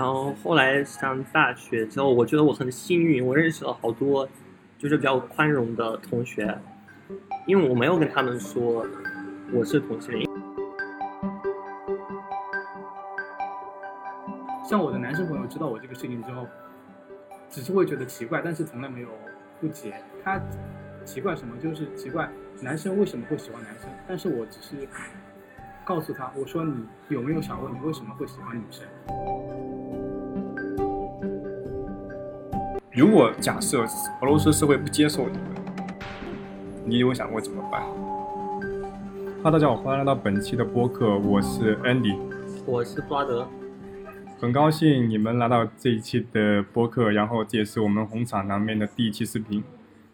然后后来上大学之后，我觉得我很幸运，我认识了好多就是比较宽容的同学，因为我没有跟他们说我是同性恋。像我的男生朋友知道我这个事情之后，只是会觉得奇怪，但是从来没有不解。他奇怪什么？就是奇怪男生为什么会喜欢男生，但是我只是告诉他，我说你有没有想过你为什么会喜欢女生？如果假设俄罗斯社会不接受你们，你有想过怎么办？哈，大家好，欢迎来到本期的播客，我是 Andy，我是布拉德，很高兴你们来到这一期的播客，然后这也是我们红场南面的第一期视频，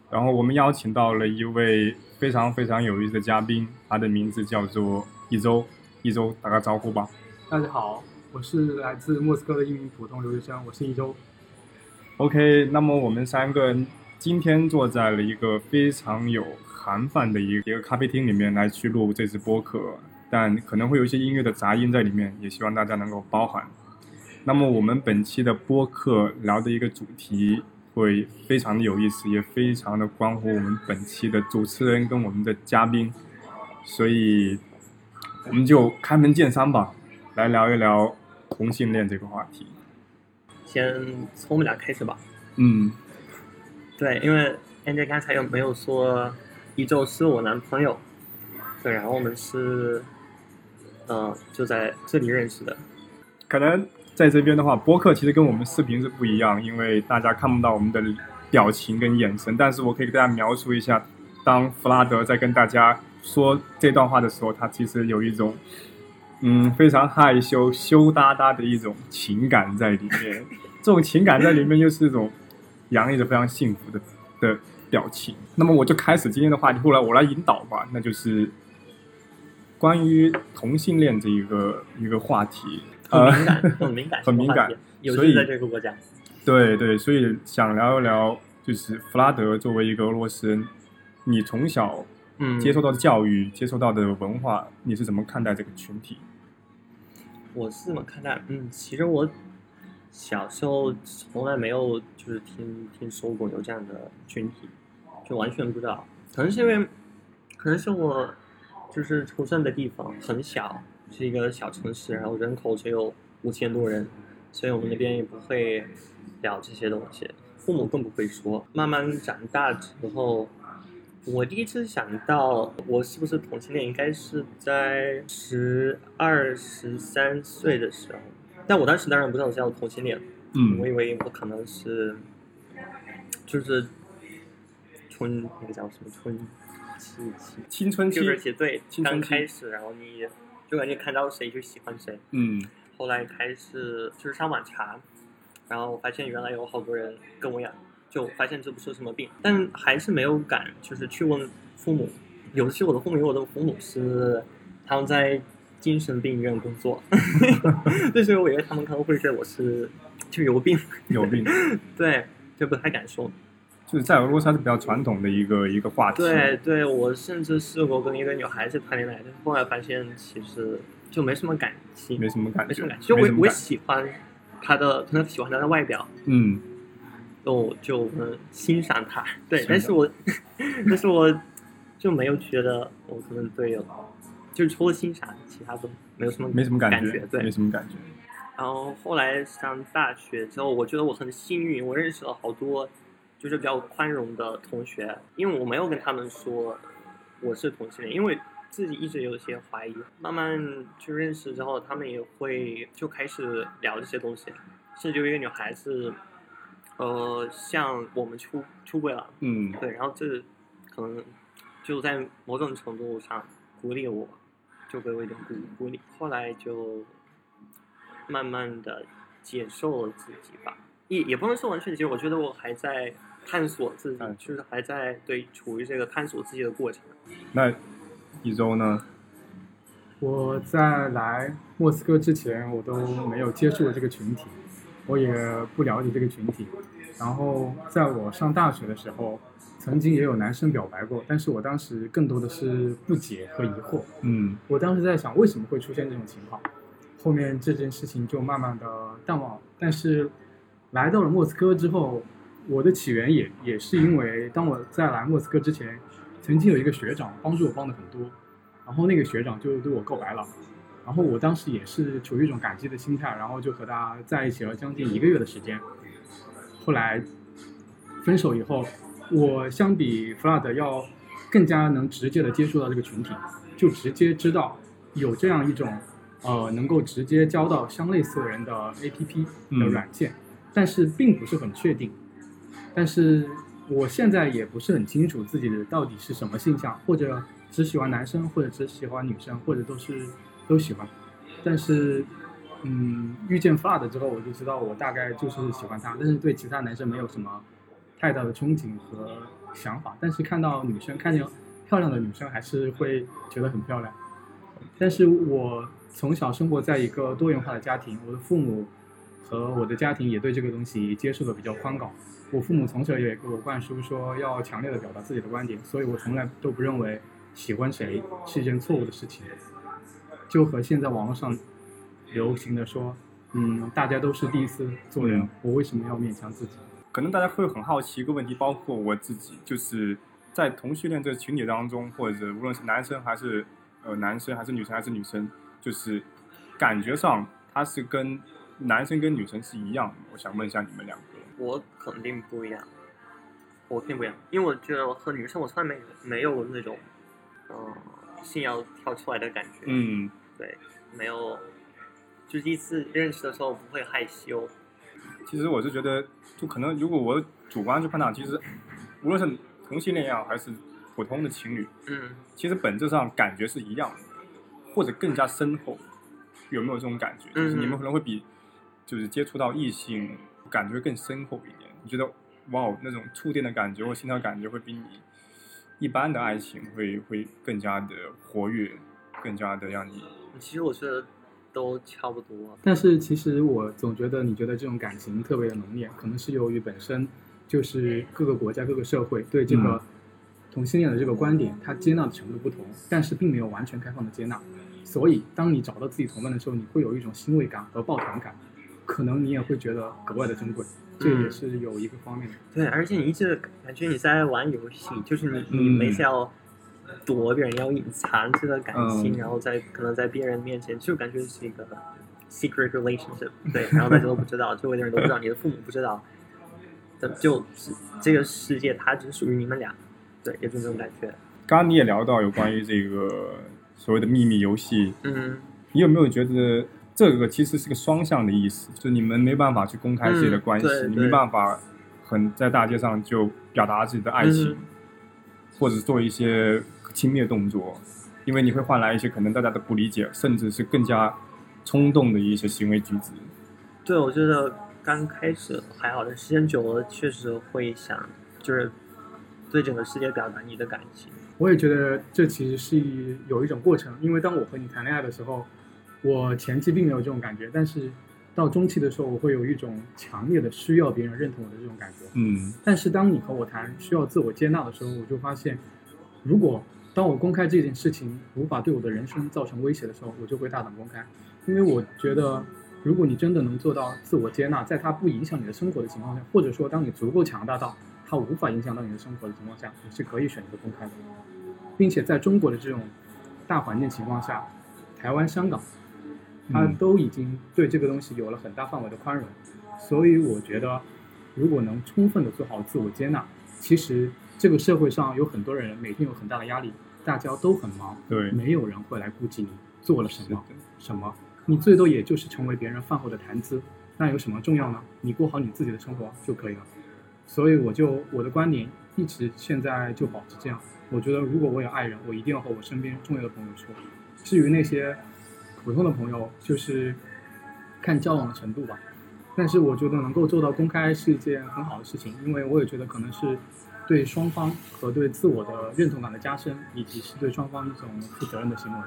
然后我们邀请到了一位非常非常有意思的嘉宾，他的名字叫做一周，一周打个招呼吧。大家好，我是来自莫斯科的一名普通留学生，我是一周。OK，那么我们三个人今天坐在了一个非常有韩范的一个一个咖啡厅里面来去录这次播客，但可能会有一些音乐的杂音在里面，也希望大家能够包涵。那么我们本期的播客聊的一个主题会非常的有意思，也非常的关乎我们本期的主持人跟我们的嘉宾，所以我们就开门见山吧，来聊一聊同性恋这个话题。先从我们俩开始吧。嗯，对，因为 Andy 刚才有没有说一周是我男朋友？对，然后我们是，嗯、就在这里认识的。可能在这边的话，播客其实跟我们视频是不一样，因为大家看不到我们的表情跟眼神。但是我可以给大家描述一下，当弗拉德在跟大家说这段话的时候，他其实有一种嗯非常害羞、羞答答的一种情感在里面。这种情感在里面又是一种洋溢着非常幸福的的表情。那么我就开始今天的话题，后来我来引导吧，那就是关于同性恋这一个一个话题。很敏感，很敏感，呃很敏感，尤所以其在这个国家。对对，所以想聊一聊，就是弗拉德作为一个俄罗斯人，你从小嗯，接受到的教育、接受到的文化，你是怎么看待这个群体？我是怎么看待？嗯，其实我小时候从来没有就是听听说过有这样的群体，就完全不知道。可能是因为，可能是我就是出生的地方很小，是一个小城市，然后人口只有五千多人，所以我们那边也不会聊这些东西，父母更不会说。慢慢长大之后。我第一次想到我是不是同性恋，应该是在十二、十三岁的时候。但我当时当然不知道我叫同性恋，嗯我以为我可能是就是春那个叫什么春期期青春期就，是写对青春期刚开始，然后你就感觉看到谁就喜欢谁。嗯后来开始就是上网查，然后发现原来有好多人跟我一样，就发现这不是什么病，但还是没有敢就是去问父母。尤其我的父母，因为我的父母是他们在精神病院工作，对，所以我以为他们可能会觉得我是就有病，有病，对，就不太敢说。就是在俄罗斯还是比较传统的一个一个话题。对，对，我甚至试过跟一个女孩子谈恋爱，但是后来发现其实就没什么感情，没什么感觉，没什么感情。就我我喜欢她的，可能喜欢她的外表，嗯，就就嗯欣赏他，对，但是我但是我就没有觉得我可能对有，就是除了欣赏，其他都没有什么没什么感觉，对没。什么感觉。然后后来上大学之后，我觉得我很幸运，我认识了好多就是比较宽容的同学，因为我没有跟他们说我是同性恋，因为自己一直有一些怀疑。慢慢去认识之后，他们也会就开始聊这些东西，甚至有一个女孩子，呃，像我们出出轨了，嗯对，然后这可能就在某种程度上鼓励我，就给我一点鼓鼓励。后来就慢慢的接受了自己吧，也也不能说完全接受，我觉得我还在探索自己，就是还在对处于这个探索自己的过程。那一周呢？我在来莫斯科之前，我都没有接触过这个群体，我也不了解这个群体。然后在我上大学的时候，曾经也有男生表白过，但是我当时更多的是不解和疑惑。嗯我当时在想，为什么会出现这种情况？后面这件事情就慢慢的淡忘了。但但是来到了莫斯科之后，我的起源也也是因为当我在来莫斯科之前，曾经有一个学长帮助我帮的很多，然后那个学长就对我告白了，然后我当时也是处于一种感激的心态，然后就和他在一起了将近一个月的时间。后来分手以后，我相比弗拉德要更加能直接的接触到这个群体，就直接知道有这样一种呃能够直接交到相类似的人的 APP 的嗯软件，但是并不是很确定。但是我现在也不是很清楚自己的到底是什么性向，或者只喜欢男生，或者只喜欢女生，或者都是都喜欢。但是，嗯，遇见 Flood 之后，我就知道我大概就是喜欢他，但是对其他男生没有什么太大的憧憬和想法。但是看到女生，看见漂亮的女生，还是会觉得很漂亮。但是我从小生活在一个多元化的家庭，我的父母和我的家庭也对这个东西接受的比较宽广。我父母从小也给我灌输说要强烈的表达自己的观点，所以我从来都不认为喜欢谁是一件错误的事情。就和现在网络上流行的说，嗯，大家都是第一次做人，嗯我为什么要勉强自己？可能大家会很好奇一个问题，包括我自己，就是在同性恋这个群体当中，或者无论是男生还是呃男生，还是女生还是女生，就是感觉上他是跟男生跟女生是一样的。我想问一下你们两个，我肯定不一样，我肯定不一样，因为我觉得我和女生我从来没没有那种，嗯、心要跳出来的感觉，嗯对，没有，就第一次认识的时候不会害羞，其实我是觉得，就可能如果我主观去判断，其实无论是同性恋也好，还是普通的情侣，嗯，其实本质上感觉是一样的，或者更加深厚。有没有这种感觉？就是你们可能会比，就是接触到异性感觉会更深厚一点。你觉得哇哦，那种触电的感觉或心跳感觉会比你一般的爱情会会更加的活跃，更加的让你其实我觉得都差不多，但是其实我总觉得，你觉得这种感情特别的浓烈，可能是由于本身就是各个国家、各个社会对这个同性恋的这个观点，它接纳的程度不同，但是并没有完全开放的接纳。所以，当你找到自己同伴的时候，你会有一种欣慰感和抱团感，可能你也会觉得格外的珍贵。这也是有一个方面的。对，而且你一直感觉你在玩游戏，就是你你嗯每次要躲别人，要隐藏这个感情，嗯然后在可能在别人面前就感觉是一个 secret relationship，对，然后大家都不知道，周围的人都不知道，你的父母不知道，的就是这个世界它只属于你们俩，对，也就这种感觉。刚刚你也聊到有关于这个所谓的秘密游戏，嗯，你有没有觉得这个其实是个双向的意思？就是你们没办法去公开自己的关系，嗯你没办法很在大街上就表达自己的爱情，嗯或者做一些亲密的动作，因为你会换来一些可能大家的不理解，甚至是更加冲动的一些行为举止。对，我觉得刚开始还好，但时间久了确实会想，就是对整个世界表达你的感情。我也觉得这其实是有一种过程，因为当我和你谈恋爱的时候，我前期并没有这种感觉，但是到中期的时候，我会有一种强烈的需要别人认同我的这种感觉。嗯但是当你和我谈需要自我接纳的时候，我就发现，如果当我公开这件事情无法对我的人生造成威胁的时候，我就会大胆公开，因为我觉得，如果你真的能做到自我接纳，在它不影响你的生活的情况下，或者说当你足够强大到它无法影响到你的生活的情况下，你是可以选择公开的，并且在中国的这种大环境情况下，台湾、香港，它嗯都已经对这个东西有了很大范围的宽容，所以我觉得，如果能充分的做好自我接纳，其实这个社会上有很多人每天有很大的压力，大家都很忙，对，没有人会来顾及你做了什么什么，你最多也就是成为别人饭后的谈资，那有什么重要呢？你过好你自己的生活就可以了。所以我就我的观点一直现在就保持这样。我觉得如果我有爱人，我一定要和我身边重要的朋友说。至于那些普通的朋友，就是看交往的程度吧。但是我觉得能够做到公开是一件很好的事情，因为我也觉得可能是对双方和对自我的认同感的加深，以及是对双方一种负责任的行为。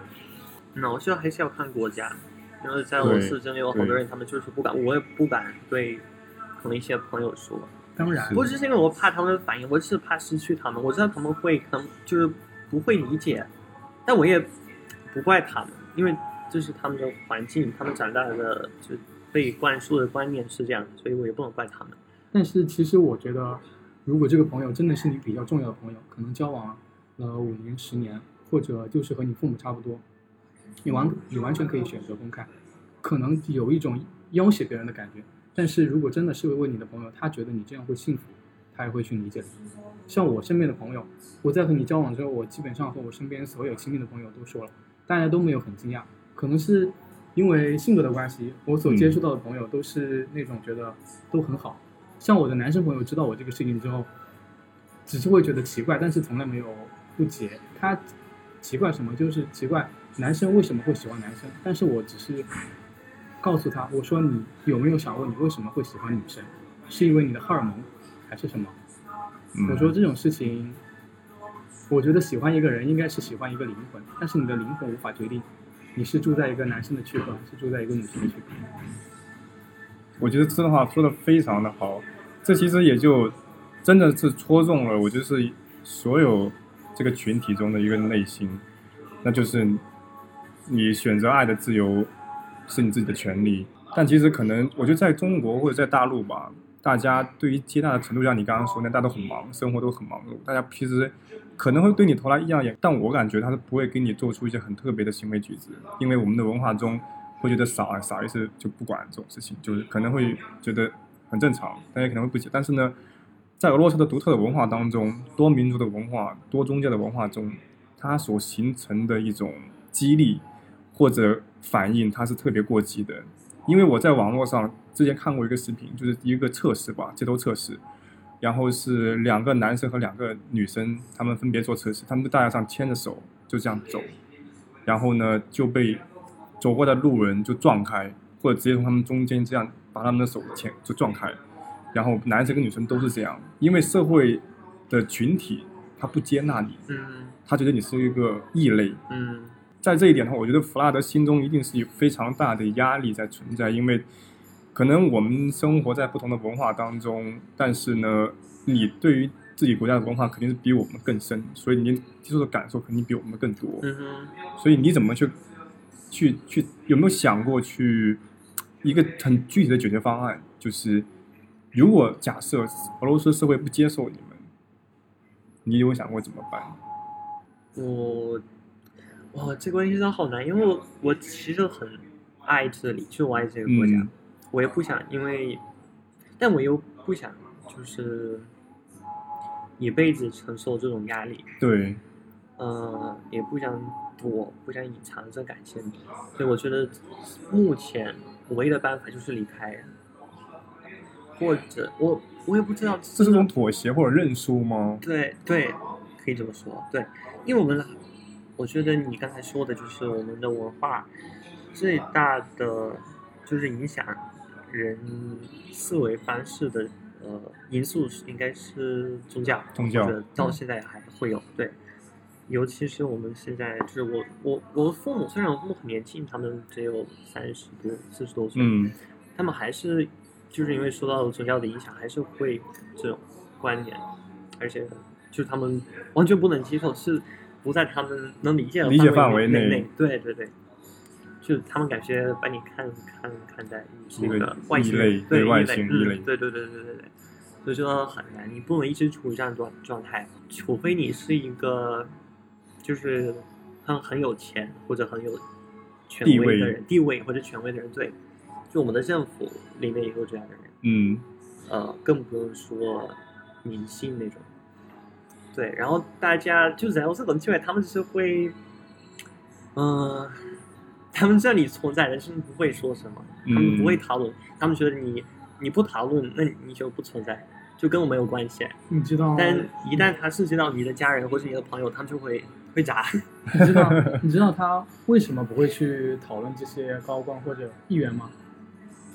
那我觉得还是要看国家，因为在俄罗斯真的有好多人，他们就是不敢，我也不敢对可能一些朋友说，当然是，不是因为我怕他们的反应，我只是怕失去他们。我知道他们会可能就是不会理解，但我也不怪他们，因为这是他们的环境，他们长大的就被灌输的观念是这样，所以我也不能怪他们。但是其实我觉得，如果这个朋友真的是你比较重要的朋友，可能交往了五年、十年，或者就是和你父母差不多，你完你完全可以选择公开，可能有一种要挟别人的感觉。但是如果真的是为你的朋友，他觉得你这样会幸福，他也会去理解的。像我身边的朋友，我在和你交往之后，我基本上和我身边所有亲密的朋友都说了，大家都没有很惊讶，可能是因为性格的关系，我所接触到的朋友都是那种觉得都很好。像我的男生朋友知道我这个事情之后，只是会觉得奇怪，但是从来没有不解。他奇怪什么？就是奇怪男生为什么会喜欢男生。但是我只是告诉他，我说你有没有想过，你为什么会喜欢女生？是因为你的荷尔蒙，还是什么？我说这种事情，我觉得喜欢一个人应该是喜欢一个灵魂，但是你的灵魂无法决定你是住在一个男生的躯壳，还是住在一个女生的躯壳。我觉得这段话说的非常的好，这其实也就真的是戳中了我就是所有这个群体中的一个内心，那就是你选择爱的自由是你自己的权利，但其实可能我觉得在中国或者在大陆吧，大家对于接纳的程度像你刚刚说那大家都很忙，生活都很忙碌，大家其实可能会对你投来异样眼，但我感觉他是不会给你做出一些很特别的行为举止，因为我们的文化中。会觉得傻啊，傻意思就不管这种事情，就是可能会觉得很正常，大家可能会不解。但是呢，在俄罗斯的独特的文化当中，多民族的文化、多宗教的文化中，它所形成的一种激励或者反应，它是特别过激的。因为我在网络上之前看过一个视频，就是一个测试吧，街头测试，然后是两个男生和两个女生，他们分别做测试，他们在大街上牵着手就这样走，然后呢就被。走过的路人就撞开，或者直接从他们中间这样把他们的手牵就撞开，然后男生跟女生都是这样，因为社会的群体他不接纳你，嗯，他觉得你是一个异类，嗯，在这一点的话，我觉得弗拉德心中一定是有非常大的压力在存在，因为可能我们生活在不同的文化当中，但是呢，你对于自己国家的文化肯定是比我们更深，所以你接受的感受肯定比我们更多，嗯哼，所以你怎么去？去去有没有想过去一个很具体的解决方案？就是如果假设俄罗斯社会不接受你们，你有想过怎么办？我哇，这个问题真的好难，因为我我其实很爱这里，就我爱这个国家，我也不想因为，但我又不想就是一辈子承受这种压力。对，嗯，也不想。我不想隐藏这感情，所以我觉得目前唯一的办法就是离开，或者我我也不知道这是种妥协或者认输吗？对对，可以这么说。对，因为我们我觉得你刚才说的就是我们的文化最大的就是影响人思维方式的呃因素应该是宗教，宗教到现在还会有对。尤其是我们现在，就是我我我父母，虽然我父母很年轻，他们只有三十多、四十多岁，嗯，他们还是就是因为受到宗教的影响，还是会这种观念，而且就是他们完全不能接受，是不在他们能理解的理解范围内。对对对，就他们感觉把你看看看待是一个外星类，对外星异类，对对对对对对，所以说很难，你不能一直处于这样状状态，除非你是一个。就是很很有钱或者很有权威的人，地位或者权威的人，对，就我们的政府里面也有这样的人，嗯，呃，更不用说明星那种，对，然后大家就在我这种机会，他们就是会，嗯，他们这里存在的是不会说什么，他们不会讨论，他们觉得你你不讨论，那你就不存在，就跟我没有关系，你知道，但一旦他涉及到你的家人或者你的朋友，他们就会。会砸，你知道你知道他为什么不会去讨论这些高官或者议员吗？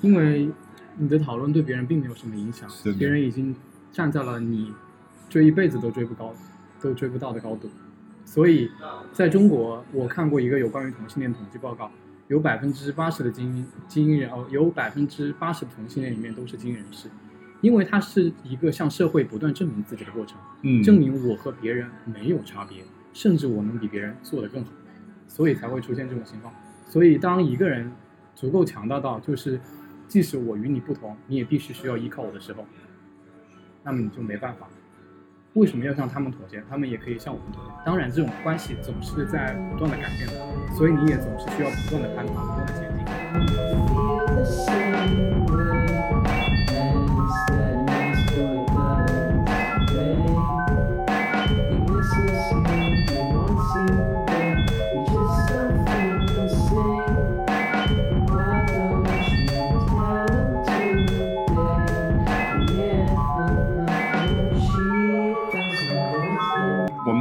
因为你的讨论对别人并没有什么影响，别人已经站在了你追一辈子都追不高、都追不到的高度。所以，在中国，我看过一个有关于同性恋统计报告，有百分之八十的精英精英人哦，有百分之八十的同性恋里面都是精英人士，因为它是一个向社会不断证明自己的过程，嗯，证明我和别人没有差别。甚至我能比别人做得更好，所以才会出现这种情况。所以当一个人足够强大到，就是即使我与你不同，你也必须需要依靠我的时候，那么你就没办法。为什么要向他们妥协？他们也可以向我们妥协。当然，这种关系总是在不断的改变的，所以你也总是需要不断的攀爬，不断的前进。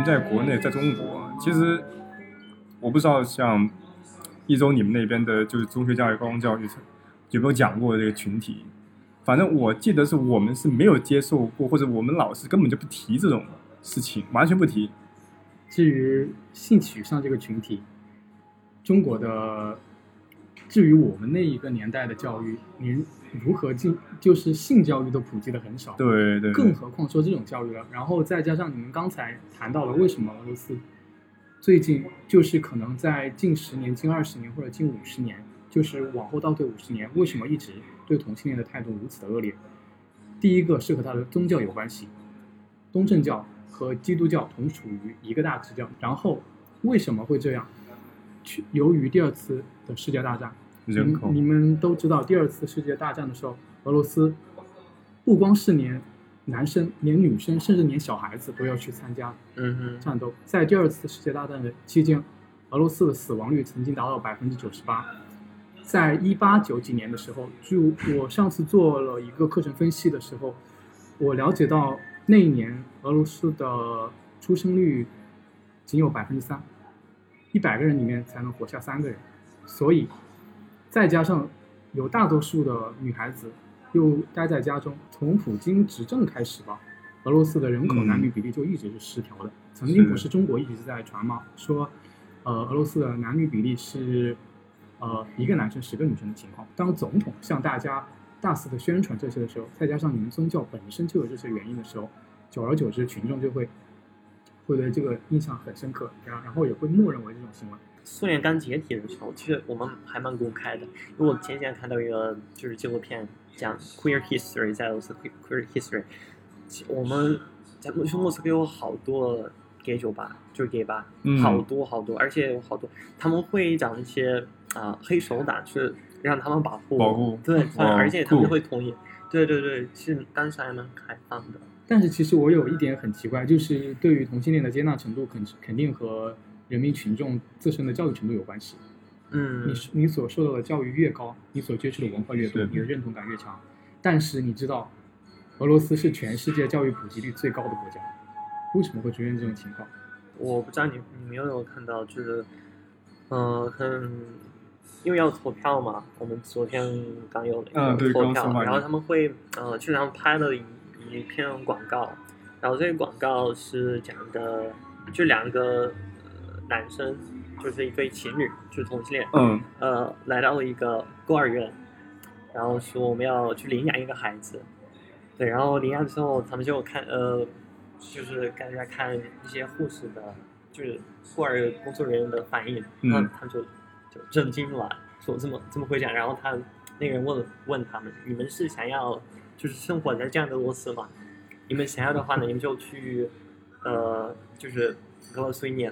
在国内，在中国，其实我不知道像一周你们那边的，就是中学教育、高中教育有没有讲过这个群体。反正我记得是我们是没有接受过，或者我们老师根本就不提这种事情，完全不提。至于性取向这个群体，中国的，至于我们那一个年代的教育，您如何进，就是性教育都普及的很少。对对，更何况说这种教育了，然后再加上你们刚才谈到了为什么俄罗斯最近就是可能在近十年、近二十年或者近五十年，就是往后倒退五十年，为什么一直对同性恋的态度如此的恶劣？第一个是和他的宗教有关系，东正教和基督教同属于一个大支教。然后为什么会这样？去由于第二次的世界大战，人口你，你们都知道，第二次世界大战的时候，俄罗斯不光是连男生、连女生，甚至连小孩子都要去参加嗯哼，战斗。在第二次世界大战的期间，俄罗斯的死亡率曾经达到百分之九十八。在一八九几年的时候，据我上次做了一个课程分析的时候，我了解到那一年俄罗斯的出生率仅有百分之三，一百个人里面才能活下三个人，所以再加上有大多数的女孩子又待在家中，从普京执政开始吧，俄罗斯的人口嗯男女比例就一直是失调的。曾经不是是中国一直在传吗？说，呃，俄罗斯的男女比例是，呃，一个男生十个女生的情况。当总统向大家大肆的宣传这些的时候，再加上你们宗教本身就有这些原因的时候，久而久之，群众就会会对这个印象很深刻，然然后也会默认为这种行为。苏联刚解体的时候，其实我们还蛮公开的。因为我前几天看到一个就是纪录片讲 queer history，在俄罗斯 queer queer history，其我们在莫莫斯科有好多 gay 酒吧，就是 gay 吧，嗯好多好多，而且有好多他们会讲一些啊、黑手党去让他们保护，保护对，哇而且他们会同意，对对对，其实当时还蛮开放的。但是其实我有一点很奇怪，就是对于同性恋的接纳程度肯肯定和人民群众自身的教育程度有关系。嗯你，你所受到的教育越高，你所接触的文化越多，你的认同感越强。但是你知道，俄罗斯是全世界教育普及率最高的国家，为什么会出现这种情况？我不知道你你们有没有看到，就是，嗯、可能因为要投票嘛，我们昨天刚有那个投票，然后他们会呃，就是他们拍了一一篇广告，然后这个广告是讲的，就两个、呃、男生，就是一对情侣，就是同性恋，嗯。呃，来到了一个孤儿院，然后说我们要去领养一个孩子，对，然后领养之后，他们就看呃，就是大家看一些护士的，就是孤儿工作人员的反应，嗯。然后他们就就震惊了，说这么这么会讲，然后他那个人问问他们，你们是想要就是生活在这样的俄罗斯吗？你们想要的话呢，你们就去呃，就是俄罗斯念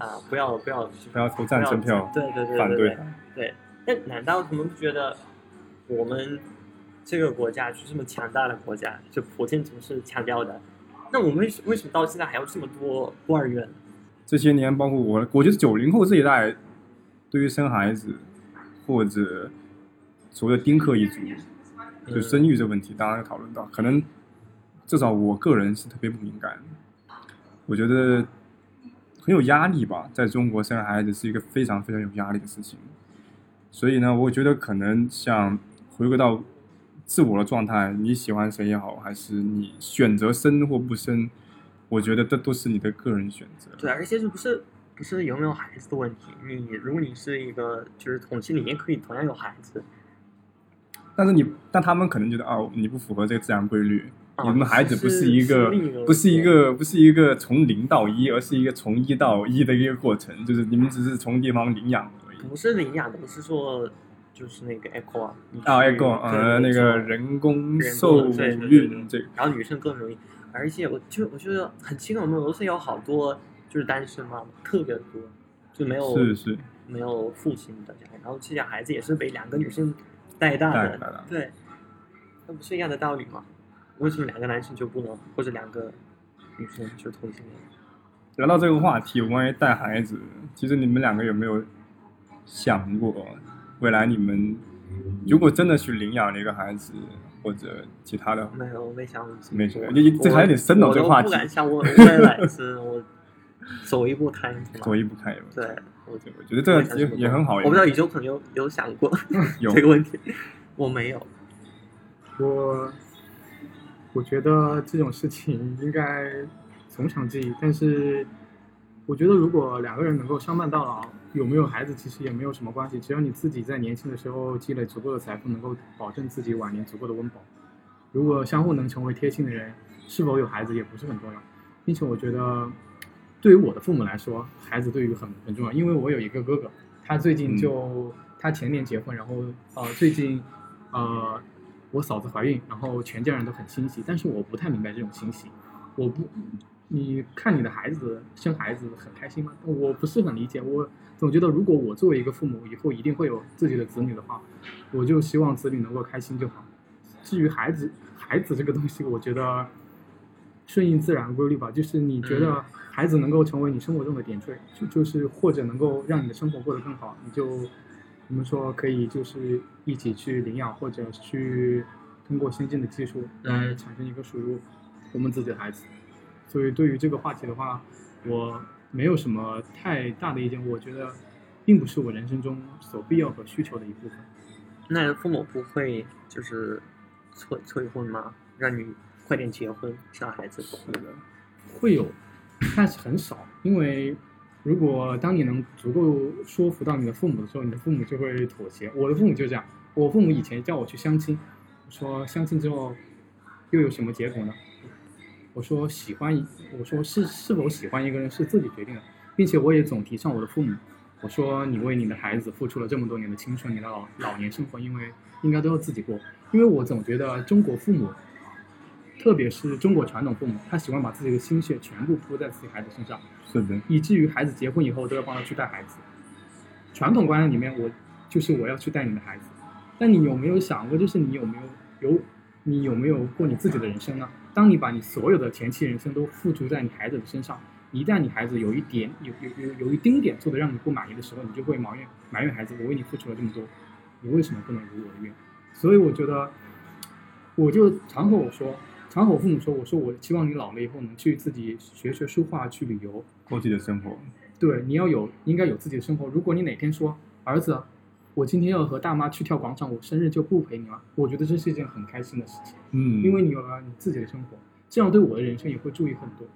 啊，不要不要不要投赞成票对对对反对对对对。但难道他们不觉得我们这个国家是这么强大的国家，就普京总是强调的？那我们为什为什么到现在还有这么多孤儿院？这些年，包括我，我觉得九零后这一代，对于生孩子或者所谓的丁克一族，就嗯生育这问题，当然讨论到，可能至少我个人是特别不敏感。我觉得很有压力吧，在中国生孩子是一个非常非常有压力的事情。所以呢，我觉得可能像回归到自我的状态，你喜欢谁也好，还是你选择生或不生，我觉得这都是你的个人选择。对，而且这不是不是有没有孩子的问题。你如果你是一个就是同性恋，也可以同样有孩子。但是你，但他们可能觉得哦，你不符合这个自然规律，啊你们孩子不是一个不是一个不是一个从零到一，而是一个从一到一的一个过程，就是你们只是从地方领养而已。不是领养的，不是说就是那个 echo 啊，你啊，echo，呃，那个人工受孕这个，然后女生更容易，而且我就我觉得很奇怪，我们俄罗斯有好多就是单身妈妈，特别多，就没有是是，没有父亲的家庭，然后这些孩子也是被两个女生带大的对，那不是一样的道理吗？为什么两个男性就不能，或者两个女生就同性恋？聊到这个话题，关于带孩子，其实你们两个有没有想过，未来你们如果真的去领养了一个孩子，或者其他的，没有，我没想过没事过，你你这还有点深了我这个话题我不敢想我 未来是我走一步看一步嘛。走一步看一步。对，我，我觉得这个也也很好。我不知道宇宙可能有有想过有这个问题，我没有。我我觉得这种事情应该从长计议，但是我觉得如果两个人能够相伴到老，有没有孩子其实也没有什么关系，只要你自己在年轻的时候积累足够的财富，能够保证自己晚年足够的温饱。如果相互能成为贴心的人，是否有孩子也不是很重要，并且我觉得。对于我的父母来说，孩子对于很很重要，因为我有一个哥哥，他最近就、他前年结婚，然后呃最近呃我嫂子怀孕，然后全家人都很欣喜，但是我不太明白这种欣喜，我不，你看你的孩子生孩子很开心吗？我不是很理解，我总觉得如果我作为一个父母，以后一定会有自己的子女的话，我就希望子女能够开心就好。至于孩子，孩子这个东西，我觉得顺应自然规律吧，就是你觉得孩子能够成为你生活中的点缀，就就是或者能够让你的生活过得更好，你就我们说可以就是一起去领养，或者去通过先进的技术来产生一个属于我们自己的孩子。所以对于这个话题的话，我没有什么太大的意见，我觉得并不是我人生中所必要和需求的一部分。那父母不会就是催催婚吗？让你快点结婚生孩子？是的，会有，但是很少，因为如果当你能足够说服到你的父母的时候，你的父母就会妥协。我的父母就这样，我父母以前叫我去相亲，说相亲之后又有什么结果呢？我说喜欢，我说是是否喜欢一个人是自己决定的，并且我也总提倡我的父母，我说你为你的孩子付出了这么多年的青春，你的老老年生活，因为应该都要自己过，因为我总觉得中国父母。特别是中国传统父母，他喜欢把自己的心血全部扑在自己孩子身上，是的，以至于孩子结婚以后都要帮他去带孩子。传统观念里面，我就是我要去带你的孩子，但你有没有想过，就是你有没有有你有没有过你自己的人生呢？当你把你所有的前期人生都付诸在你孩子的身上，一旦你孩子有一点有有有有一丁点做的让你不满意的时候，你就会埋怨埋怨孩子，我为你付出了这么多，你为什么不能如我的愿？所以我觉得，我就常和我说。常和我父母说，我说我希望你老了以后能去自己学学书画，去旅游，过自己的生活。对，你要有应该有自己的生活。如果你哪天说儿子，我今天要和大妈去跳广场舞，生日就不陪你了，我觉得这是一件很开心的事情，嗯，因为你有了你自己的生活，这样对我的人生也会注意很多。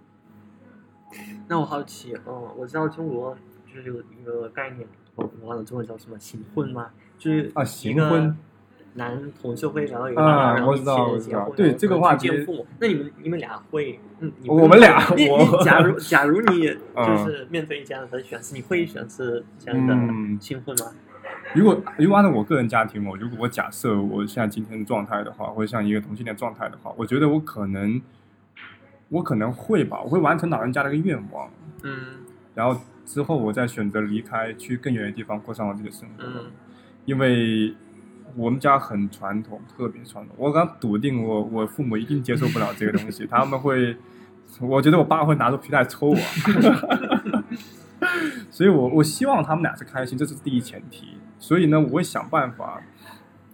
那我好奇，嗯，我知道中国就是有一个概念，我我忘了中文叫什么，行婚吗？就是啊一行婚个男同事会，然后有一个啊男的，然后结婚，对这个话题父母。那你们你们俩会，嗯，我们俩你我你假如 假如你嗯就是面对这样的选择，你会选择这样的嗯新婚吗？如果如果按照我个人家庭嘛，如果我假设我现在今天的状态的话，或者像一个同性恋状态的话，我觉得我可能我可能会吧，我会完成老人家的一个愿望，嗯然后之后我再选择离开，去更远的地方过上我自己的生活。嗯因为我们家很传统，特别传统。我刚笃定我我父母一定接受不了这个东西，他们会，我觉得我爸会拿出皮带抽我。所以我我希望他们俩是开心，这是第一前提。所以呢，我会想办法，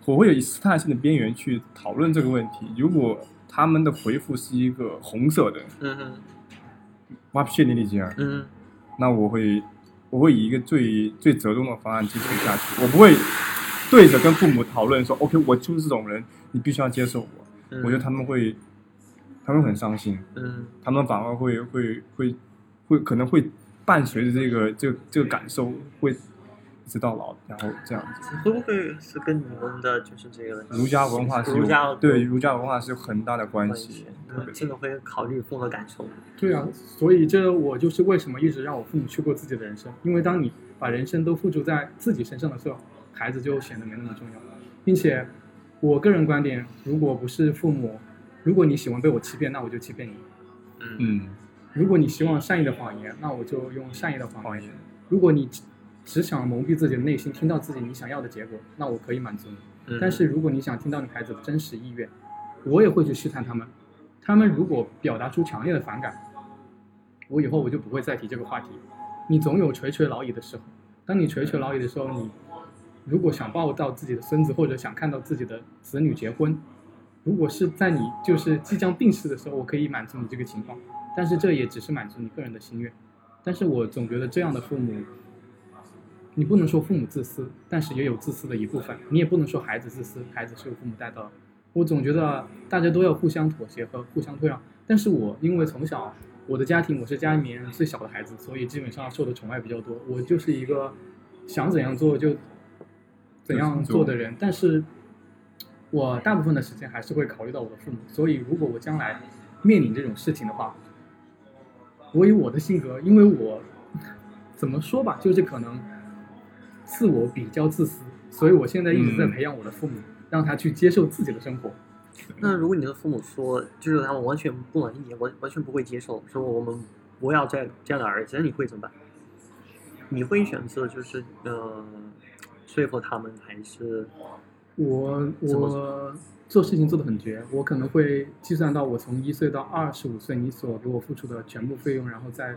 我会有以试探性的边缘去讨论这个问题。如果他们的回复是一个红色的，嗯嗯哇，谢你理解啊。嗯那我会我会以一个最最折中的方案继续下去，我不会对着跟父母讨论说，OK，我就是这种人，你必须要接受我。嗯，我觉得他们会，他们会很伤心，嗯他们反而会会会会可能会伴随着这个这个这个感受会一直到老，然后这样子。会不会是跟你们的就是这个儒家文化是有儒家对儒家文化是有很大的关关系真的会考虑父母的感受。对啊，所以这我就是为什么一直让我父母去过自己的人生，因为当你把人生都付诸在自己身上的时候，孩子就显得没那么重要，并且我个人观点，如果不是父母，如果你喜欢被我欺骗，那我就欺骗你；嗯嗯，如果你希望善意的谎言，那我就用善意的谎言；谎言，如果你只只想蒙蔽自己的内心，听到自己你想要的结果，那我可以满足你。嗯但是如果你想听到你孩子的真实意愿，我也会去试探他们。他们如果表达出强烈的反感，我以后我就不会再提这个话题。你总有垂垂老矣的时候，当你垂垂老矣的时候，你如果想抱到自己的孙子，或者想看到自己的子女结婚，如果是在你就是即将病逝的时候，我可以满足你这个情况，但是这也只是满足你个人的心愿。但是我总觉得这样的父母，你不能说父母自私，但是也有自私的一部分。你也不能说孩子自私，孩子是由父母带大的。我总觉得大家都要互相妥协和互相退让。但是我因为从小我的家庭我是家里面最小的孩子，所以基本上受的宠爱比较多。我就是一个想怎样做就怎样做的人，但是我大部分的时间还是会考虑到我的父母。所以如果我将来面临这种事情的话，我以我的性格，因为我怎么说吧，就是可能自我比较自私，所以我现在一直在嗯培养我的父母，让他去接受自己的生活。那如果你的父母说，就是他们完全不能理解，完完全不会接受，说我们不要这样这样的儿子，那你会怎么办？你会选择就是呃说服他们，还是我我做事情做得很绝，我可能会计算到我从一岁到二十五岁你所给我付出的全部费用，然后再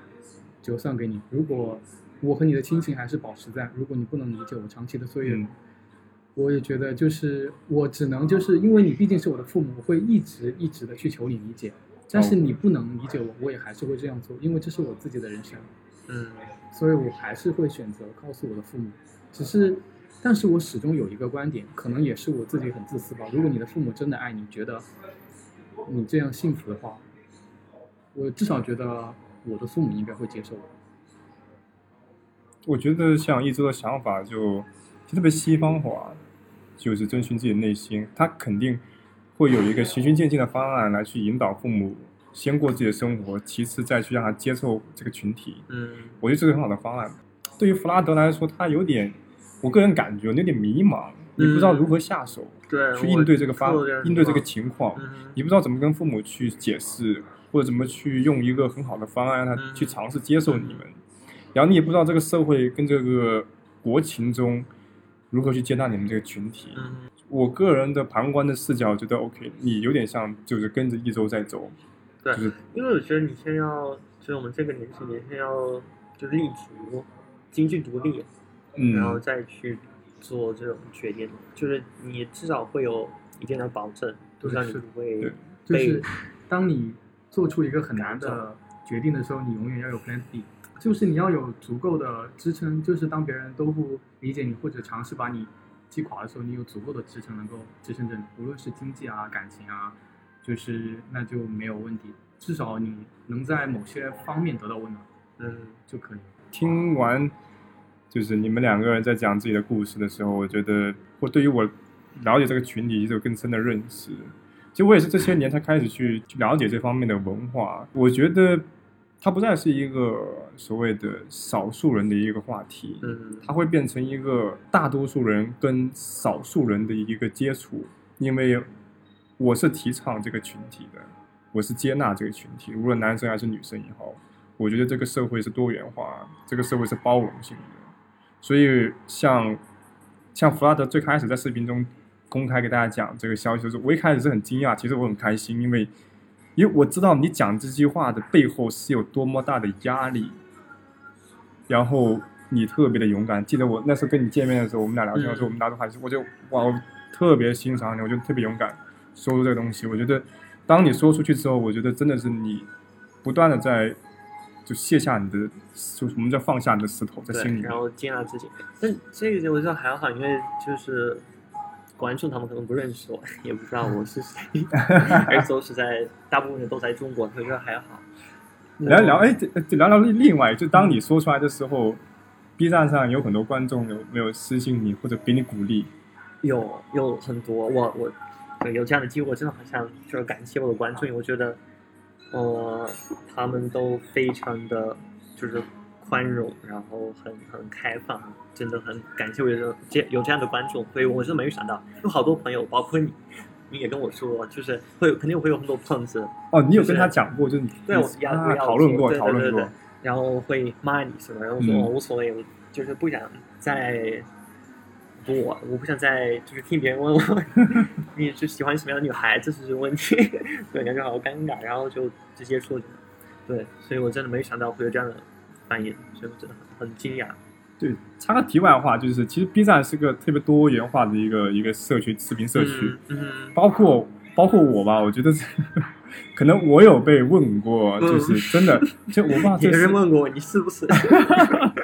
折算给你。如果我和你的亲情还是保持在，如果你不能理解我长期的岁月，嗯我也觉得就是我只能就是因为你毕竟是我的父母，我会一直一直的去求你理解。但是哦你不能理解我，我也还是会这样做，因为这是我自己的人生。嗯所以我还是会选择告诉我的父母。只是，但是我始终有一个观点，可能也是我自己很自私吧。如果你的父母真的爱你，觉得你这样幸福的话，我至少觉得我的父母应该会接受我。我觉得像一周的想法就就特别西方化，就是遵循自己的内心，他肯定会有一个循序渐进的方案来去引导父母先过自己的生活，其次再去让他接受这个群体。嗯我觉得这是很好的方案。对于弗拉德来说，他有点，我个人感觉有点迷茫，你不知道如何下手、对，去应对这个发应对这个情况，嗯。你不知道怎么跟父母去解释，或者怎么去用一个很好的方案让他嗯。去尝试接受你们，然后你也不知道这个社会跟这个国情中如何去接纳你们这个群体。嗯我个人的旁观的视角觉得 OK，你有点像就是跟着一周在走，对就是因为我觉得你先要，就是我们这个年纪，你先要就是立足，经济独立，嗯，然后再去做这种决定，就是你至少会有一定的保证，对让你是不会对就是当你做出一个很难的决定的时候，你永远要有 Plan B，就是你要有足够的支撑，就是当别人都不理解你或者尝试把你击垮的时候，你有足够的支撑能够支撑着你，无论是经济啊、感情啊，就是那就没有问题，至少你能在某些方面得到温暖嗯。就可以。听完就是你们两个人在讲自己的故事的时候，我觉得我对于我了解这个群体有更深的认识。其实我也是这些年才开始去去了解这方面的文化。我觉得它不再是一个所谓的少数人的一个话题，嗯它会变成一个大多数人跟少数人的一个接触。因为我是提倡这个群体的，我是接纳这个群体，无论男生还是女生也好。我觉得这个社会是多元化，这个社会是包容性的，所以像像弗拉德最开始在视频中公开给大家讲这个消息的时候，我一开始是很惊讶，其实我很开心，因为因为我知道你讲这句话的背后是有多么大的压力，然后你特别的勇敢。记得我那时候跟你见面的时候，我们俩聊天的时候，嗯我们俩都还是，我就哇，我特别欣赏你，我觉得特别勇敢，说出这个东西。我觉得当你说出去之后，我觉得真的是你不断的在就卸下你的，就是我们叫放下你的石头在心，里然。后接纳自己。但这个我觉得还好，因为就是观众他们可能不认识我，也不知道我是谁，而且都是在大部分人都在中国，所以说还好。聊一聊，哎，聊聊另外，就当你说出来的时候，B 站上有很多观众有没有私信你或者给你鼓励？有有很多，我我对有这样的机会，我真的好想就是感谢我的观众，我觉得，呃，他们都非常的就是宽容，然后很很开放，真的很感谢我有这有这样的观众，所以我是没有想到，有好多朋友，包括你，你也跟我说，就是会有肯定会有很多胖子，哦，你有跟他讲过，就是你对我要啊我要讨论过讨论过。然后会骂你什么，然后说、无所谓，我就是不想再不我我不想再就是听别人问我 你是喜欢什么样的女孩子，这是问题，对，感觉好尴尬，然后就直接说，对，所以我真的没想到会有这样的反应，所以我真的很很惊讶。对，插个题外话，就是其实 B 站是个特别多元化的一个一个社区视频社区，嗯，嗯包括包括我吧，我觉得是可能我有被问过，嗯就是真的，就我不知道这有是人问过我你是不是？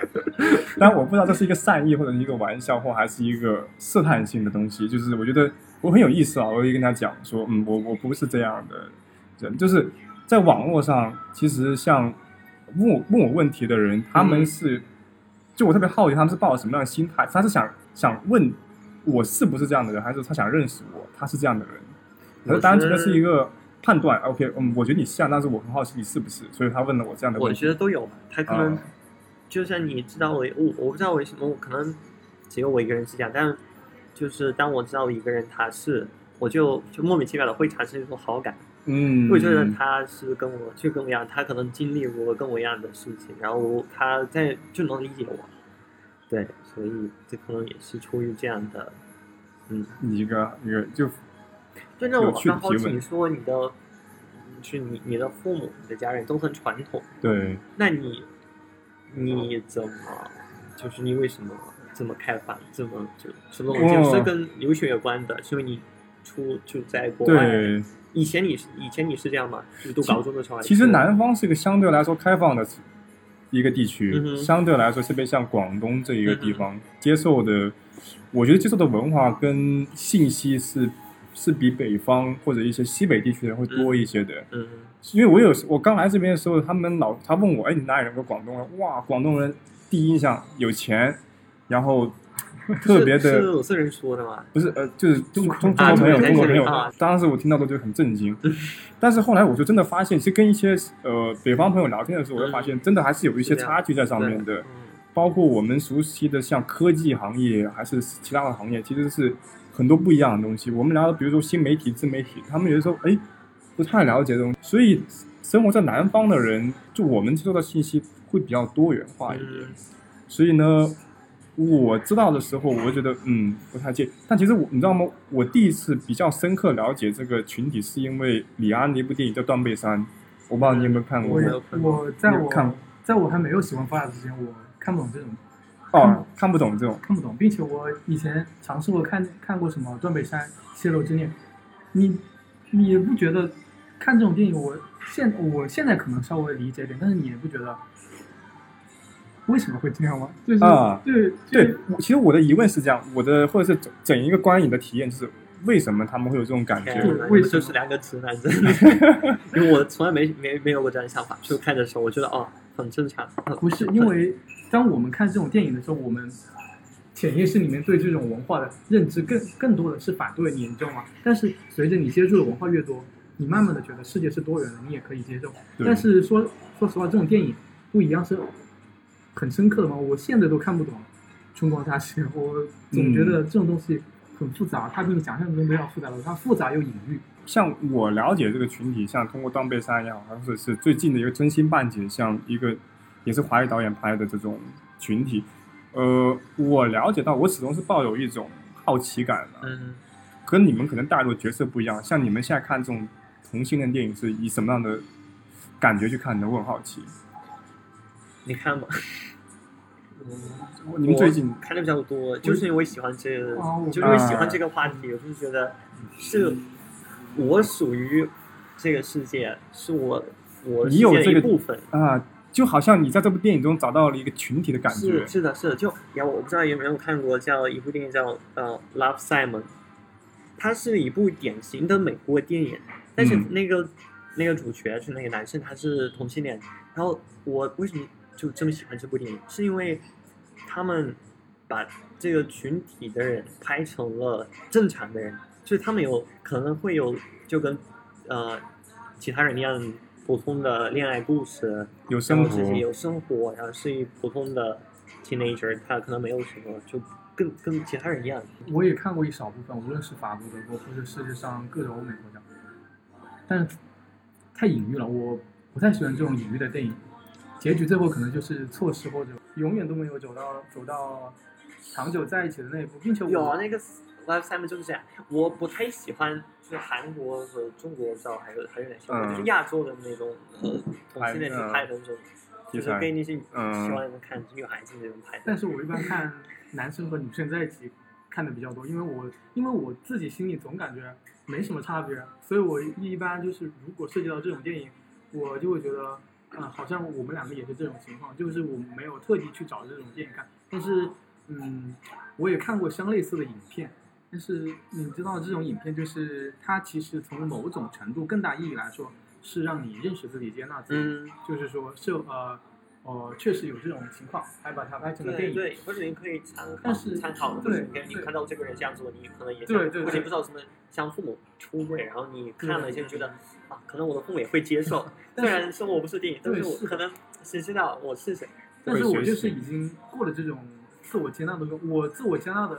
但我不知道这是一个善意或者是一个玩笑，或还是一个试探性的东西。就是我觉得我很有意思啊，我会跟他讲说，嗯，我我不是这样的人，就是在网络上，其实像问我问我问题的人，他们是，就我特别好奇，他们是抱着什么样的心态？他是想想问我是不是这样的人，还是他想认识我，他是这样的人？可是单纯的是一个判断，OK，嗯，我觉得你像，但是我很好奇你是不是，所以他问了我这样的我问题。觉得都有吧，他可能啊就像你知道我我我不知道为什么，我可能只有我一个人是这样，但就是当我知道一个人他是，我就就莫名其妙的会产生一种好感，嗯，会觉得他是跟我就跟我一样，他可能经历过跟我一样的事情，然后他在就能理解我，对，所以这可能也是出于这样的，嗯，一个一个就就让我刚好奇，说你的，是你你的父母、你的家人都很传统，对。那你你怎么就是你为什么这么开放，这么就是跟留学有关的，是因为你出就在国外，对，以前你是以前你是这样吗？就是读高中的时候其实南方是一个相对来说开放的一个地区，嗯相对来说，特别像广东这一个地方，接受的，我觉得接受的文化跟信息是是比北方或者一些西北地区的人会多一些的。嗯因为我有我刚来这边的时候，他们老他问我，哎，你哪里人？我说广东人。哇，广东人第一印象有钱，然后特别的是人说的吗？不是呃，就是中中中国朋友，啊中国朋友啊。当时我听到都觉得很震惊，但是后来我就真的发现，其实跟一些呃北方朋友聊天的时候，我就发现真的还是有一些差距在上面的。嗯包括我们熟悉的像科技行业，还是其他的行业，其实是很多不一样的东西。我们聊的，比如说新媒体、自媒体，他们有的时候哎不太了解这种，所以生活在南方的人，就我们接受到信息会比较多元化一点。嗯所以呢，我知道的时候，我会觉得嗯不太介意。但其实我你知道吗？我第一次比较深刻了解这个群体，是因为李安的一部电影叫《断背山》，我不知道你有没有看过我在你有看我在我还没有喜欢发达之前，我看不懂这种哦，看不懂这种。看不懂，并且我以前尝试过看看过什么《断背山泄露之恋》，你你不觉得看这种电影，我现我现在可能稍微理解一点，但是你也不觉得为什么会这样吗？就是、啊对对，其实我的疑问是这样，我的或者是整整一个观影的体验就是，为什么他们会有这种感觉？为什么是两个词男，真的，因为我从来没没没有过这样的想法，就看的时候我觉得哦很正常，不是因为当我们看这种电影的时候，我们潜意识里面对这种文化的认知更更多的是反对你，你知道吗？但是随着你接触的文化越多，你慢慢的觉得世界是多元的，你也可以接受。但是说说实话，这种电影不一样是很深刻的嘛，我现在都看不懂《春光乍泄》，我总觉得这种东西很复杂，它比你想象中都要复杂的，它复杂又隐喻。像我了解这个群体，像通过《断背山》也好，或者是最近的一个《真心半解》，像一个也是华语导演拍的这种群体，呃，我了解到，我始终是抱有一种好奇感的，嗯，跟你们可能带入的角色不一样。像你们现在看这种同性恋电影是以什么样的感觉去看的？我很好奇。你看吗？你们最近看的比较多，就是因为喜欢这就是因为喜欢这个话题，我就是觉得是我属于这个世界，是我我世界的你有这个一部分。啊，就好像你在这部电影中找到了一个群体的感觉是。是的，是的，就然后我不知道有没有看过叫一部电影叫呃《Love Simon》，它是一部典型的美国电影，但是嗯那个、那个主角是那个男生，他是同性恋。然后我为什么就这么喜欢这部电影？是因为他们把这个群体的人拍成了正常的人，就是他们有可能会有就跟呃其他人一样普通的恋爱故事，有生活自己有生活，然后是一普通的 teenager，他可能没有什么，就跟跟其他人一样。我也看过一少部分，无论是法国、德国或者世界上各种欧美国家，但是太隐喻了，我不太喜欢这种隐喻的电影。结局最后可能就是错失，或者永远都没有走到走到长久在一起的那一步，并且我有啊，那个 Life Simon 就是这样。我不太喜欢，就是韩国和中国照，还有还有点像，嗯就是亚洲的那种呃同性恋去拍的那种，就是给那些喜嗯欢看女孩子那种拍的。但是我一般看男生和女生在一起看的比较多，因为我因为我自己心里总感觉没什么差别，所以我一般就是如果涉及到这种电影，我就会觉得，嗯、好像我们两个也是这种情况，就是我没有特地去找这种电影看，但是嗯，我也看过相类似的影片。但是你知道，这种影片就是它其实从某种程度更大意义来说，是让你认识自己、接纳自己。嗯，就是说，是呃，呃，确实有这种情况，还把它拍成了电影。对对，或者你可以参考但是参考，或对者你你看到这个人这样做，你可能也对想或者对对不知道什么像父母出轨，然后你看了对就觉得啊，可能我的父母也会接受，虽然生活不是电影，但是我可能谁知道我是谁。但是我就是已经过了这种自我接纳的，我自我接纳的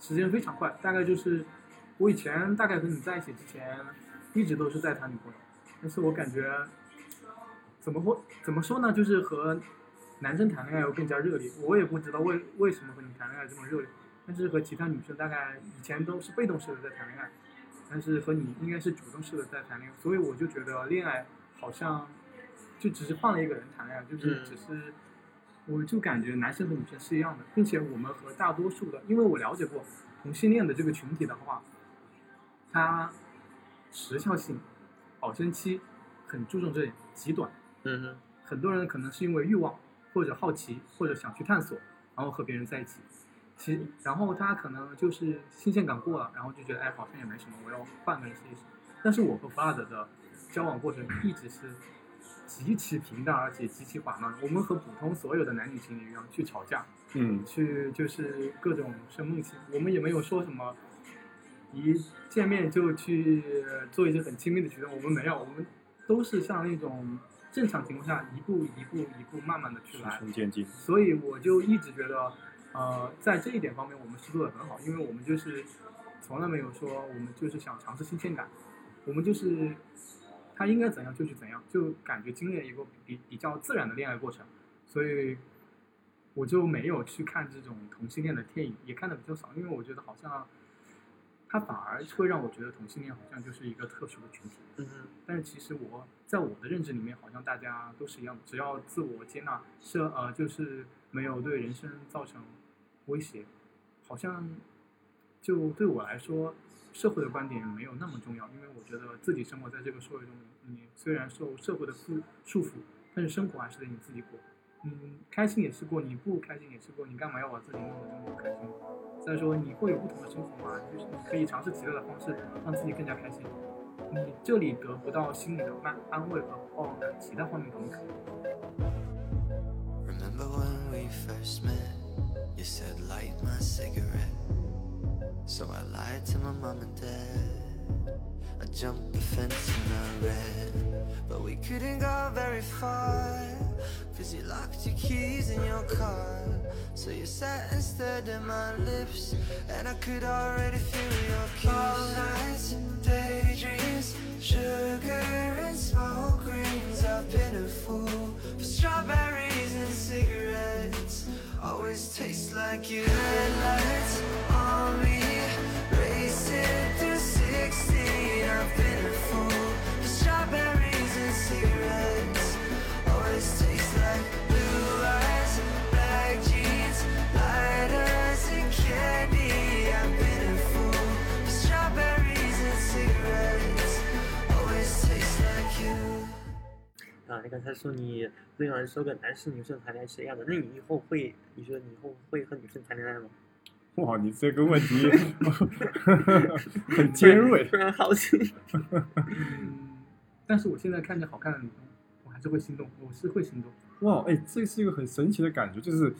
时间非常快，大概就是我以前大概和你在一起之前，一直都是在谈女朋友，但是我感觉怎么会怎么说呢？就是和男生谈恋爱要更加热烈，我也不知道为为什么和你谈恋爱这么热烈，但是和其他女生大概以前都是被动式的在谈恋爱，但是和你应该是主动式的在谈恋爱，所以我就觉得恋爱好像就只是换了一个人谈恋爱，就是嗯只是。我就感觉男生和女生是一样的，并且我们和大多数的，因为我了解过同性恋的这个群体的话，它时效性、保鲜期很注重这点，极短。嗯哼，很多人可能是因为欲望或者好奇或者想去探索，然后和别人在一起。其然后他可能就是新鲜感过了，然后就觉得哎好像也没什么，我要换个人试一试。但是我和弗拉德的交往过程一直是极其平淡而且极其缓慢。我们和普通所有的男女情侣一样去吵架，嗯，去就是各种生闷气，我们也没有说什么一见面就去做一些很亲密的举动，我们没有，我们都是像那种正常情况下一步一步一步慢慢的去循来，序渐进。所以我就一直觉得，呃，在这一点方面我们是做的很好，因为我们就是从来没有说我们就是想尝试新鲜感，我们就是他应该怎样就去怎样，就感觉经历了一个比比较自然的恋爱过程，所以我就没有去看这种同性恋的电影，也看的比较少，因为我觉得好像他反而会让我觉得同性恋好像就是一个特殊的群体。嗯哼，但是其实我在我的认知里面，好像大家都是一样的，只要自我接纳，是呃，就是没有对人生造成威胁，好像就对我来说，社会的观点没有那么重要，因为我觉得自己生活在这个社会中，你虽然受社会的束束缚，但是生活还是得你自己过。嗯，开心也是过，你不开心也是过，你干嘛要把自己弄得这么不开心？再说你会有不同的生活嘛，就是你可以尝试其他的方式，让自己更加开心。你这里得不到心理的安安慰和包容感，其他方面可能可以。So I lied to my mom and dad. I jumped the fence and I ran. But we couldn't go very far. Cause you locked your keys in your car. So you sat and stared at my lips. And I could already feel your kiss. All nights and daydreams. Sugar and smoke rings. I've been a fool for strawberries and cigarettes. Always taste like you. Headlights on me. 啊，你刚才说你对有人说个男生女生谈恋爱是一样的，那你以后会，你觉得你以后会和女生谈恋爱吗？哇，你这个问题很尖锐。突然好奇。嗯，但是我现在看着好看的女生，我还是会心动，我是会心动，哇，哎，这是一个很神奇的感觉，就是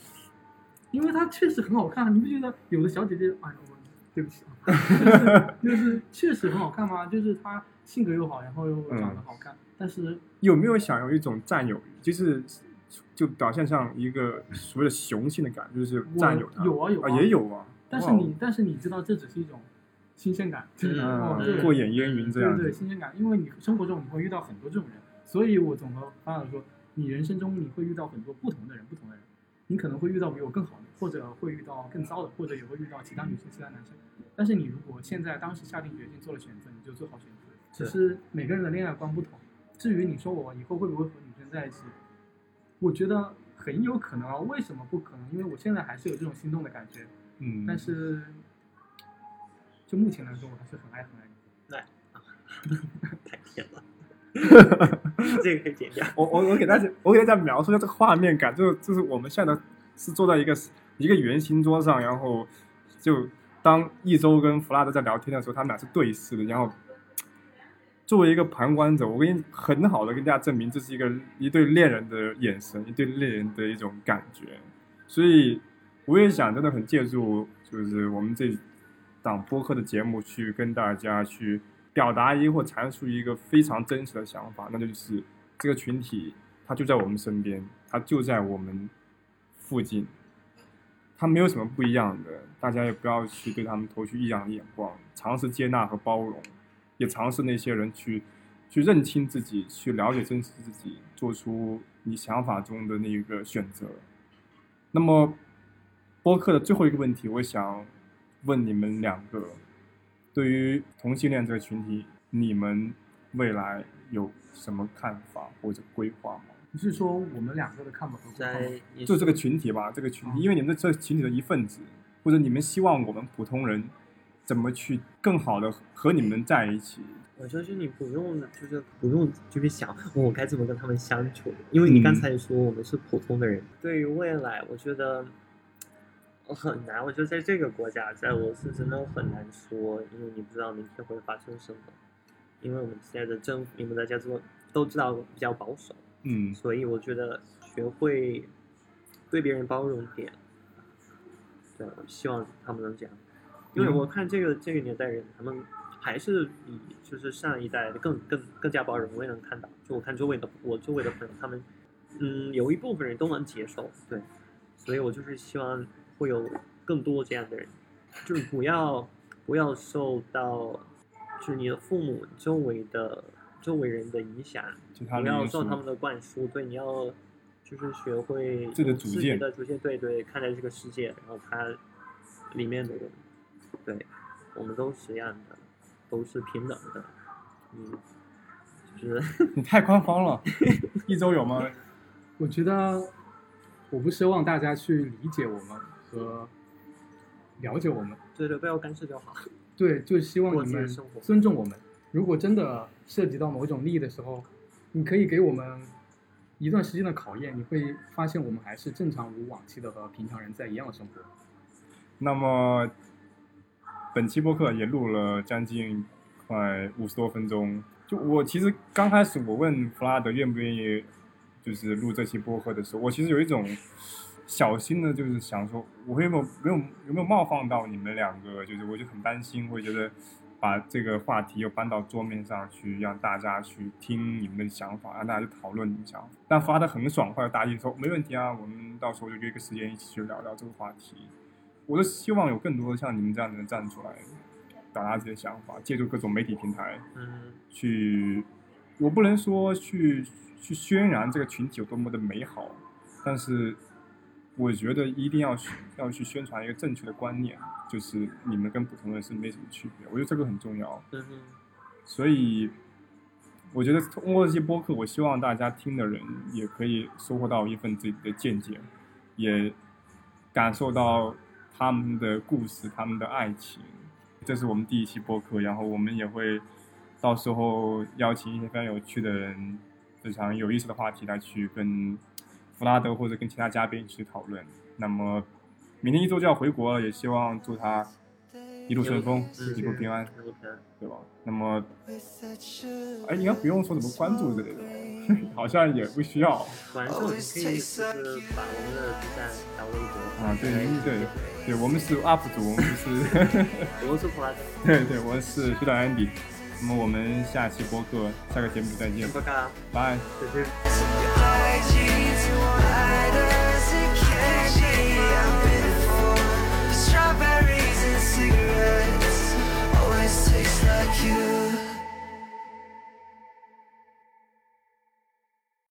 因为她确实很好看，你不觉得有的小姐姐，哎，我对不起啊，就是就是确实很好看吗？就是她性格又好，然后又嗯长得好看，但是有没有想有一种占有欲，就是就表现上一个所谓的雄性的感，就是占有它？啊，有啊有啊也有啊。但是你但是你知道这只是一种新鲜感，过眼烟云这样对对。新鲜感，因为你生活中你会遇到很多这种人，所以我总和发来说，你人生中你会遇到很多不同的人，不同的人，你可能会遇到比我更好的，或者会遇到更糟的，或者也会遇到其他女生、其他男生。但是你如果现在当时下定决心做了选择，你就做好选择。只是每个人的恋爱观不同。至于你说我以后会不会和女生在一起，我觉得很有可能啊。为什么不可能？因为我现在还是有这种心动的感觉，嗯，但是就目前来说，我还是很爱很爱你。太甜了，这个可以剪掉。我我我给大家我给大家描述一下这个画面感，就是就是我们现在是坐在一个一个圆形桌上，然后就当一周跟弗拉德在聊天的时候，他们俩是对视的，然后作为一个旁观者，我跟你很好的跟大家证明，这是一个一对恋人的眼神，一对恋人的一种感觉，所以我也想真的很借助就是我们这档播客的节目去跟大家去表达一或阐述一个非常真实的想法，那就是这个群体它就在我们身边，它就在我们附近，他没有什么不一样的，大家也不要去对他们投去异样的眼光，尝试接纳和包容，也尝试那些人去去认清自己，去了解真实自己，做出你想法中的那一个选择。那么，播客的最后一个问题，我想问你们两个，对于同性恋这个群体，你们未来有什么看法或者规划吗？你是说我们两个的看法和规划吗在就这个群体吧，这个群体，嗯因为你们是这个群体的一份子，或者你们希望我们普通人怎么去更好的和你们在一起？我相信你不用，就是不用，就是想我该怎么跟他们相处，因为你刚嗯才说我们是普通的人。对于未来，我觉得我很难。我觉得在这个国家，在俄罗斯真的很难说，因为你不知道明天会发生什么。因为我们现在的政府，你们大家都都知道比较保守，嗯所以我觉得学会对别人包容点。对，我希望他们能这样，因为嗯。我看这个这个年代人，他们还是比就是上一代更更更加包容。我也能看到，就我看周围的我周围的朋友，他们嗯有一部分人都能接受，对，所以我就是希望会有更多这样的人，就是不要不要受到就是你的父母周围的周围人的影响，不要受他们的灌输，对，你要就是学会自己的用自己主见的主见，对对，看待这个世界，然后它里面的人，对，我们都是一样的，都是平等的，嗯，就是 你太官方了，一周有吗？我觉得我不奢望大家去理解我们和了解我们，对对，不要干涉就好。对，就希望你们尊重我们。如果真的涉及到某种利益的时候，你可以给我们一段时间的考验，你会发现我们还是正常如往期的和平常人在一样的生活。那么本期播客也录了将近快五十多分钟。就我其实刚开始我问弗拉德愿不愿意，就是录这期播客的时候，我其实有一种小心的，就是想说，我有没有没有有没有冒犯到你们两个？就是我就很担心，会觉得把这个话题又搬到桌面上去，让大家去听你们的想法，让大家去讨论你们想法。但弗拉德很爽快答应说没问题啊，我们到时候就约个时间一起去聊聊这个话题。我是希望有更多的像你们这样的人站出来，表达自己的想法，借助各种媒体平台嗯去，我不能说去去渲染这个群体有多么的美好，但是我觉得一定要去要去宣传一个正确的观念，就是你们跟普通人是没什么区别，我觉得这个很重要。嗯，所以我觉得通过这些播客，我希望大家听的人也可以收获到一份自己的见解，也感受到他们的故事、他们的爱情。这是我们第一期播客，然后我们也会到时候邀请一些非常有趣的人、非常有意思的话题来去跟弗拉德或者跟其他嘉宾去讨论。那么明天一周就要回国了，也希望祝他一路顺风，嗯一路平安。对吧？那么，哎，应该不用说怎么关注之类的，好像也不需要晚上你可以就是把我们的 B 站打微博啊。对对对，我们是 UP 主，我们是，我是普拉德。对对，我是徐导 Andy。那么我们下期播客，下个节目再见，拜拜，拜。再见。